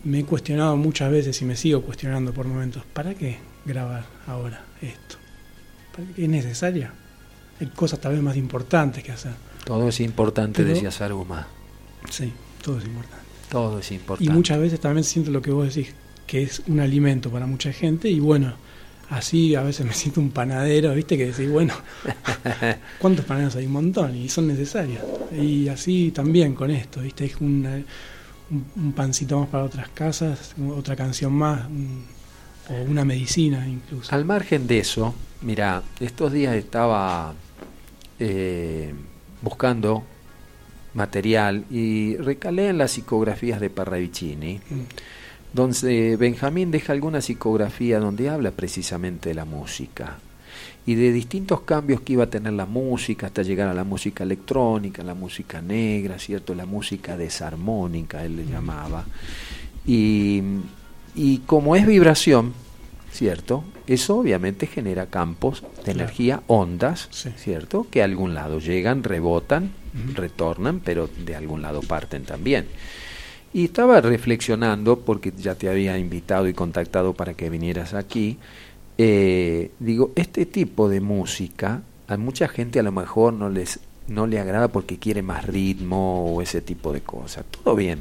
Me he cuestionado muchas veces y me sigo cuestionando por momentos, ¿para qué grabar ahora esto? ¿Para qué es necesaria? Hay cosas tal vez más importantes que hacer. Todo es importante, decía Saruma. Sí, todo es importante. Todo es importante. Y muchas veces también siento lo que vos decís, que es un alimento para mucha gente y bueno, así a veces me siento un panadero, ¿viste? Que decís, bueno, ¿cuántos panaderos hay? Un montón y son necesarios. Y así también con esto, ¿viste? Es un, pancito más para otras casas, otra canción más, o una medicina incluso. Al margen de eso, mira, estos días estaba... Eh, buscando material y recalé en las psicografías de Parravicini, mm. donde Benjamín deja alguna psicografía donde habla precisamente de la música y de distintos cambios que iba a tener la música hasta llegar a la música electrónica, la música negra, ¿cierto? La música desarmónica, él le llamaba. Y, y como es vibración, ¿cierto? Eso obviamente genera campos de energía, ondas, ¿cierto? Que a algún lado llegan, rebotan, retornan, pero de algún lado parten también. Y estaba reflexionando, porque ya te había invitado y contactado para que vinieras aquí, eh, digo, este tipo de música, a mucha gente a lo mejor no les no le agrada porque quiere más ritmo o ese tipo de cosas. Todo bien,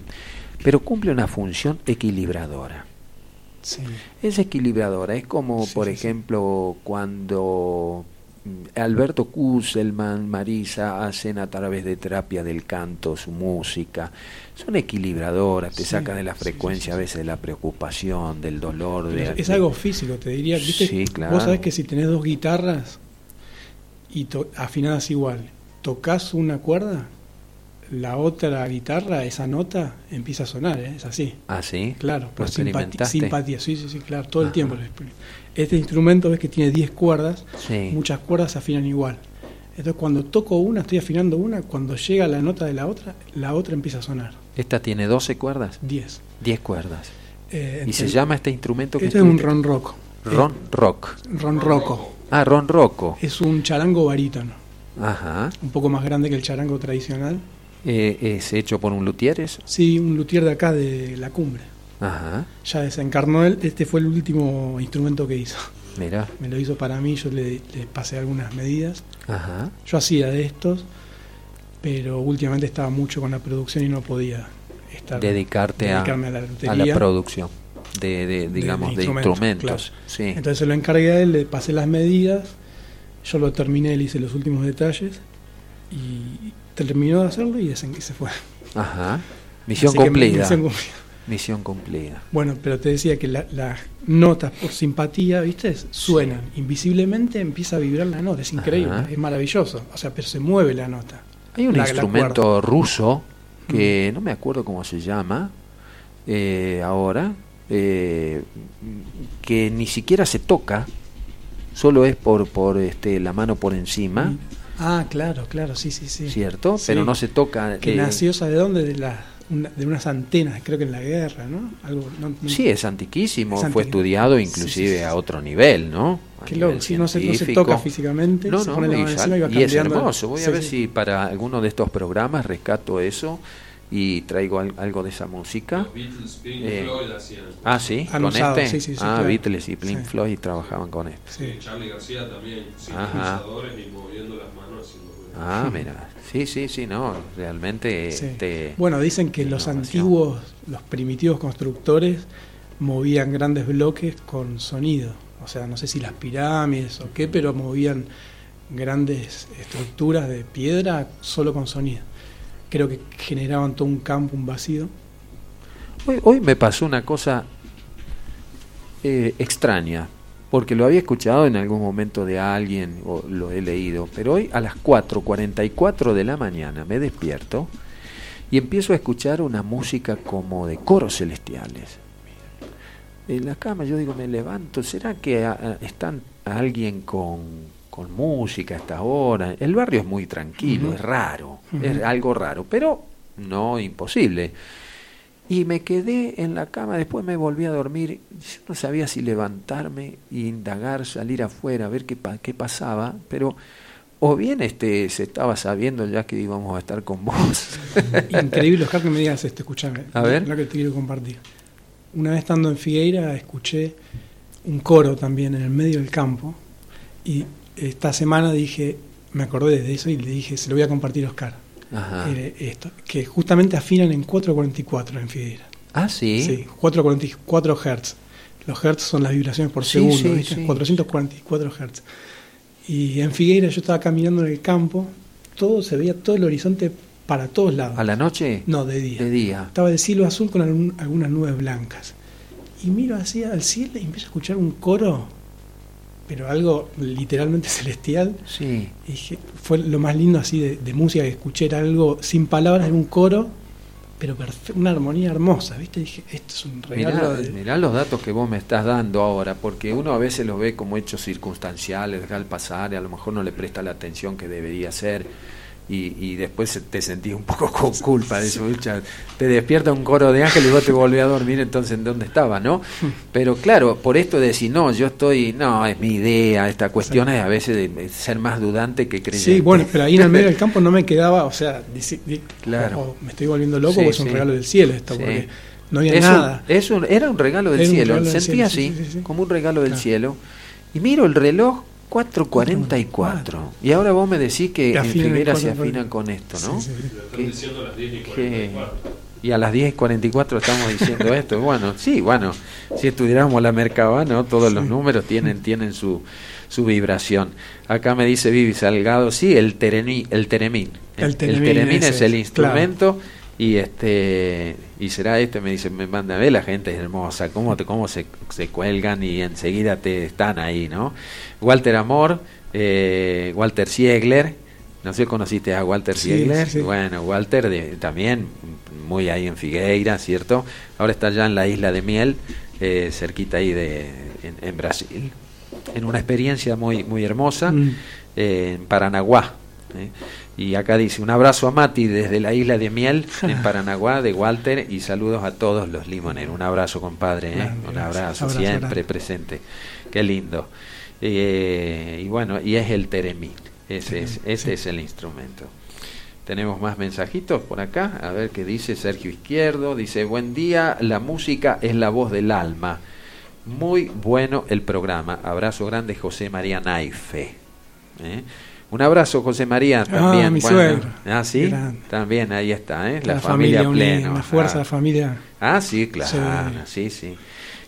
pero cumple una función equilibradora. Es equilibradora, es como por ejemplo cuando Alberto Kusselman, Marisa hacen a través de terapia del canto su música, son equilibradoras, te sacan de la frecuencia a veces de la preocupación, del dolor. De, es, algo físico, te diría. ¿viste? Vos sabés que si tenés dos guitarras y afinadas igual, tocas una cuerda, la otra guitarra, esa nota, empieza a sonar, ¿eh? es así. Ah, sí. Claro, por simpatía, simpatía, sí, sí, sí, claro, todo el tiempo. Este instrumento ves que tiene 10 cuerdas, muchas cuerdas se afinan igual. Entonces cuando toco una, estoy afinando una, cuando llega la nota de la otra, la otra empieza a sonar. ¿Esta tiene 12 cuerdas? 10. 10 cuerdas. Eh, ¿Y se llama este instrumento? Que este es un ron rock. Ron rock. Ron roco. Ah, ron roco. Es un charango barítono. Ajá. Un poco más grande que el charango tradicional. Eh, ¿Es hecho por un luthier eso? Sí, un luthier de acá, de la cumbre. Ajá. Ya desencarnó él, este fue el último instrumento que hizo. Mira. Me lo hizo para mí, yo le, pasé algunas medidas. Ajá. Yo hacía de estos, pero últimamente estaba mucho con la producción y no podía estar dedicarte a, la a, la producción. de, digamos, de, instrumentos. Sí. Entonces se lo encargué a él, le pasé las medidas, yo lo terminé, le hice los últimos detalles y terminó de hacerlo y se fue. Ajá. Misión cumplida. misión cumplida. Bueno, pero te decía que las notas por simpatía, ¿viste? Suenan. Invisiblemente empieza a vibrar la nota. Es increíble, es maravilloso. O sea, pero se mueve la nota. Hay un instrumento ruso que no me acuerdo cómo se llama eh, ahora, eh, que ni siquiera se toca, solo es por, por este, la mano por encima. Ah, claro, claro, sí, sí, sí. ¿Cierto? Pero no se toca. Que eh, nació, ¿sabe dónde? De, la, de unas antenas, creo que en la guerra, ¿no? Algo, sí, es antiquísimo, fue estudiado inclusive a otro nivel, ¿no? Que loco, si no se, no se, toca físicamente, no, no, y, es hermoso. Voy a ver si para alguno de estos programas rescato eso y traigo algo de esa música. Los Beatles, Pink eh, Floyd hacían. Ah, sí, con este. Sí, sí, sí, ah, Beatles y Pink Floyd trabajaban con este. Charlie García también, sintetizadores y moviendo las manos haciendo Ah, mira. Sí, sí, sí, no, realmente. Este, bueno, dicen que los antiguos, los primitivos constructores movían grandes bloques con sonido. O sea, no sé si las pirámides o qué, pero movían grandes estructuras de piedra solo con sonido creo que generaban todo un campo, un vacío. Hoy, hoy me pasó una cosa eh, extraña, porque lo había escuchado en algún momento de alguien o lo he leído, pero hoy a las 4.44 de la mañana me despierto y empiezo a escuchar una música como de coros celestiales. En la cama yo digo, me levanto, ¿será que están alguien con con música a esta hora. El barrio es muy tranquilo, es raro, es algo raro, pero no imposible. Y me quedé en la cama, después me volví a dormir, yo no sabía si levantarme, indagar, salir afuera, ver qué, qué pasaba, pero o bien este se estaba sabiendo ya que íbamos a estar con vos. Increíble, Oscar, que me digas esto, escúchame. A ver. Lo que te quiero compartir. Una vez estando en Figueira escuché un coro también en el medio del campo y esta semana dije, me acordé de eso y le dije, se lo voy a compartir a Oscar. Esto, que justamente afinan en 444 en Figueira. Ah, sí. Sí, 444 Hz. Los Hz son las vibraciones por segundo, 444 Hz. Y en Figueira yo estaba caminando en el campo, todo se veía todo el horizonte para todos lados. ¿A la noche? No, de día. De día. Estaba de cielo azul con algunas nubes blancas. Y miro hacia al cielo y empiezo a escuchar un coro pero algo literalmente celestial. Sí. Y fue lo más lindo así de, música que escuché, era algo sin palabras, en un coro, pero una armonía hermosa, ¿viste? dije, esto es un regalo. Mirá, los datos que vos me estás dando ahora, porque uno a veces los ve como hechos circunstanciales, deja al pasar, y a lo mejor no le presta la atención que debería ser y, después te sentís un poco con culpa de eso. Te despierta un coro de ángeles y vos te volvés a dormir, entonces ¿en dónde estaba? ¿no? Pero claro, por esto de decir, no, yo estoy, no, es mi idea, esta cuestión es a veces de ser más dudante que creyente. Sí, bueno, pero ahí en el medio del campo no me quedaba, o sea, claro. me estoy volviendo loco o es un regalo del cielo esto, porque no había nada. era un regalo del cielo, sentía así, como un regalo del cielo. Y miro el reloj 4.44. Y ahora vos me decís que en Figuera se afinan con esto, ¿no? y a las 10.44 estamos diciendo esto. Bueno, sí, bueno, si estudiáramos la Mercaba, ¿no? Todos los números tienen, tienen su, su vibración. Acá me dice Vivi Salgado, sí, el, terení, el teremín. El, teremín, es, el instrumento y este y será este me dice me manda a ver la gente es hermosa cómo te cómo se, se cuelgan y enseguida te están ahí no Walter Amor eh, Walter Siegler no sé conociste a Walter Siegler bueno Walter también muy ahí en Figueira cierto ahora está ya en la isla de Miel eh, cerquita ahí de en, Brasil. En una experiencia muy muy hermosa mm. eh, en Paranaguá y acá dice, un abrazo a Mati desde la isla de Miel, en Paranaguá, de Walter, y saludos a todos los limoneros. Un abrazo, compadre, ¿eh? un abrazo, siempre presente. Qué lindo. Eh, y bueno, y es el teremín, ese, es, ese es el instrumento. Tenemos más mensajitos por acá, a ver qué dice Sergio Izquierdo. Dice, buen día, la música es la voz del alma. Muy bueno el programa. Abrazo grande, José María Naife. ¿eh? Un abrazo, José María, ah, también. Ah, mi suegro. Ah, sí, también ahí está, ¿eh? La, familia, plena. La fuerza de la familia. Ah, sí, claro, sí, sí.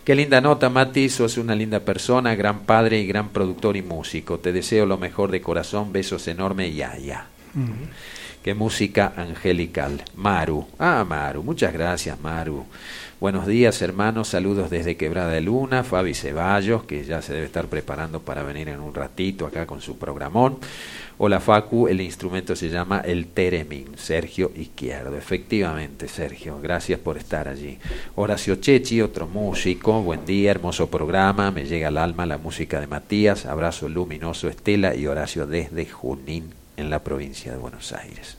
Qué linda nota, Mati, sos una linda persona, gran padre y gran productor y músico. Te deseo lo mejor de corazón, besos enormes, ya, ya. Qué música angelical. Maru. Ah, Maru. Muchas gracias, Maru. Buenos días, hermanos. Saludos desde Quebrada de Luna. Fabi Ceballos, que ya se debe estar preparando para venir en un ratito acá con su programón. Hola, Facu. El instrumento se llama el Teremin. Sergio Izquierdo. Efectivamente, Sergio. Gracias por estar allí. Horacio Chechi, otro músico. Buen día, hermoso programa. Me llega al alma la música de Matías. Abrazo luminoso, Estela y Horacio desde Junín, en la provincia de Buenos Aires.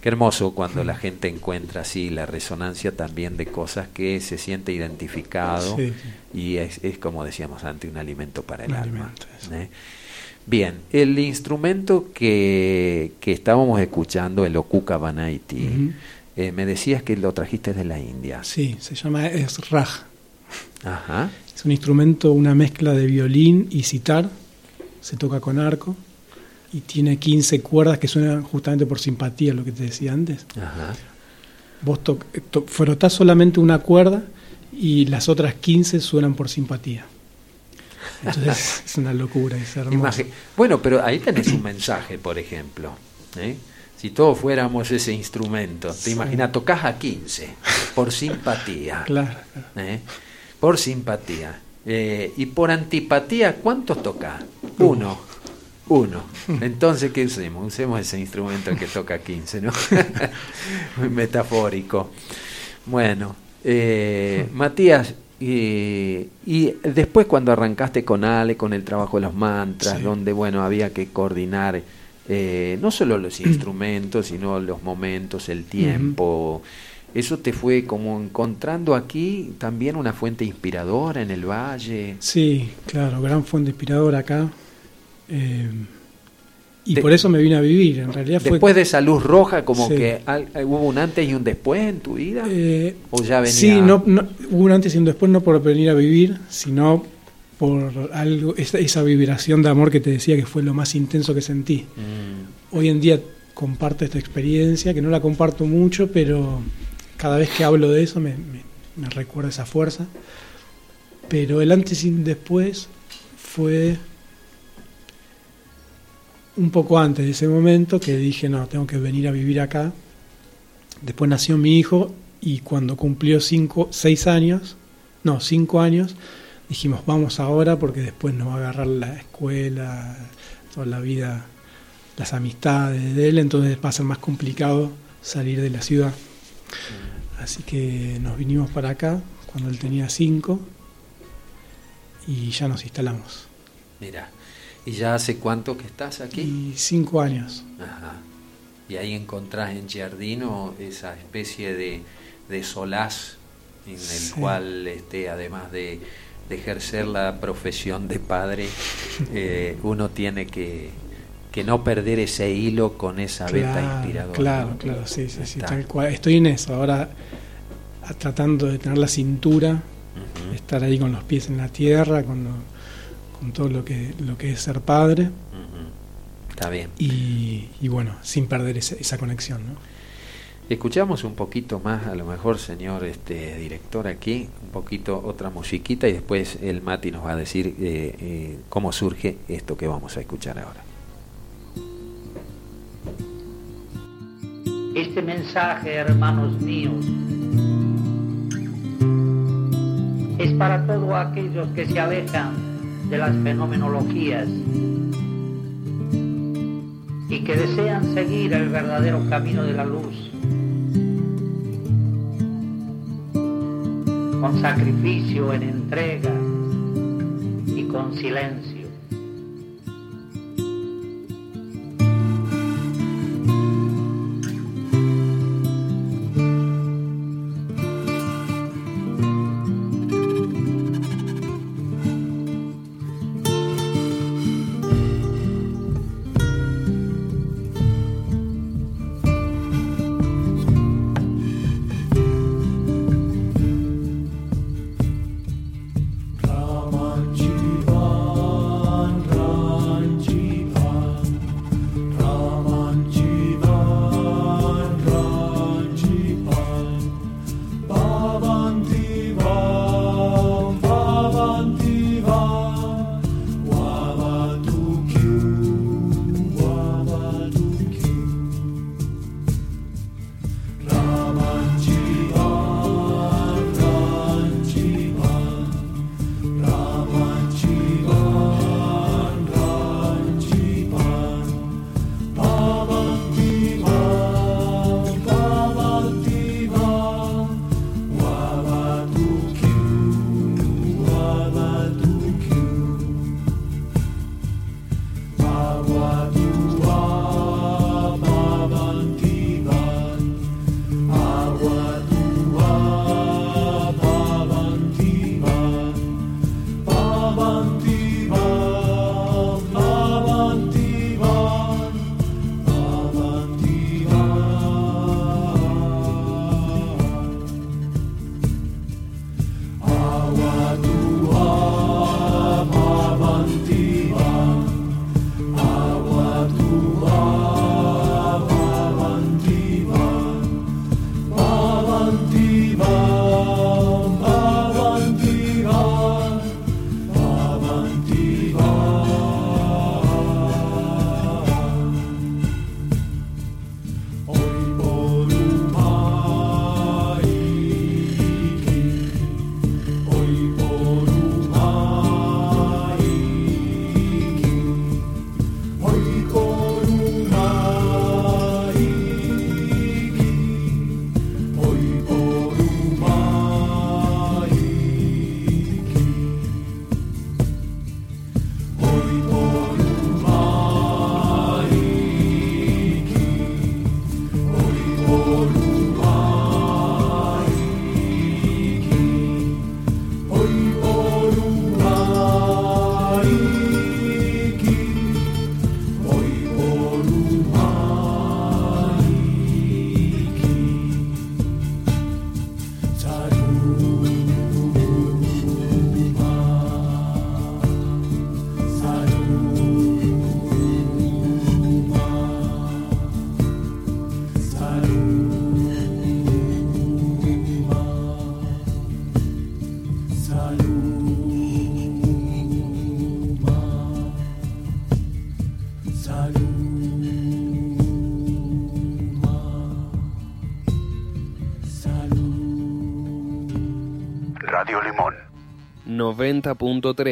Qué hermoso cuando la gente encuentra así la resonancia también de cosas que se siente identificado Sí, y es, es, como decíamos antes un alimento para el Un alma. ¿eh? Bien, el instrumento que, que estábamos escuchando, el Okuka eh, me decías que lo trajiste de la India. Sí, se llama Esraj. Ajá. Es un instrumento, una mezcla de violín y sitar. Se toca con arco y tiene 15 cuerdas que suenan justamente por simpatía, lo que te decía antes. Ajá. Vos to- to- frotás solamente una cuerda y las otras 15 suenan por simpatía. Entonces es una locura, es hermoso. Bueno, pero ahí tenés un mensaje, por ejemplo. ¿eh? Si todos fuéramos ese instrumento, te Sí. imaginas, tocas a 15 por simpatía. Claro, claro. ¿eh? Por simpatía. Eh, y por antipatía, ¿cuántos tocas? Uno. Uno. Entonces, ¿qué usemos? Usemos ese instrumento que toca 15, ¿no? Muy metafórico. Bueno, eh, Matías, eh, y después cuando arrancaste con Ale, con el trabajo de los mantras, Sí. donde, bueno, había que coordinar eh, no solo los instrumentos, sino los momentos, el tiempo. ¿Eso te fue como encontrando aquí también una fuente inspiradora en el valle? Sí, claro, gran fuente inspiradora acá. Eh, y De- por eso me vine a vivir. En realidad fue. Después de esa luz roja, como Sí. que al- hubo un antes y un después en tu vida. Eh, ¿O ya venía? Sí, no, no- hubo un antes y un después, no por venir a vivir, sino por algo, esa, esa vibración de amor que te decía que fue lo más intenso que sentí. Mm, Hoy en día comparto esta experiencia, que no la comparto mucho, pero cada vez que hablo de eso me, me- me recuerda esa fuerza. Pero el antes y después fue un poco antes de ese momento que dije, no, tengo que venir a vivir acá. Después nació mi hijo y cuando cumplió cinco, seis años, no, cinco años, dijimos, vamos ahora porque después nos va a agarrar la escuela, toda la vida, las amistades de él, entonces va a ser más complicado salir de la ciudad. Así que nos vinimos para acá cuando él tenía cinco y ya nos instalamos. mira, ¿y ya hace cuánto que estás aquí? Y cinco años. Ajá. Y ahí encontrás en Giardino esa especie de, de solaz en el Sí. cual, este, además de, de ejercer la profesión de padre, eh, uno tiene que, que no perder ese hilo con esa beta inspiradora. Claro, claro, sí, sí, sí, Está. tal cual. Estoy en eso, ahora tratando de tener la cintura, estar ahí con los pies en la tierra, con, con todo lo que, lo que es ser padre ujú. Está bien. y, y bueno, sin perder esa, esa conexión, ¿no? Escuchamos un poquito más, a lo mejor, señor este director, aquí, un poquito otra musiquita y después el Mati nos va a decir eh, eh, cómo surge esto que vamos a escuchar ahora. Este mensaje, hermanos míos, es para todos aquellos que se alejan de las fenomenologías y que desean seguir el verdadero camino de la luz, con sacrificio en entrega y con silencio. avanti. 90.3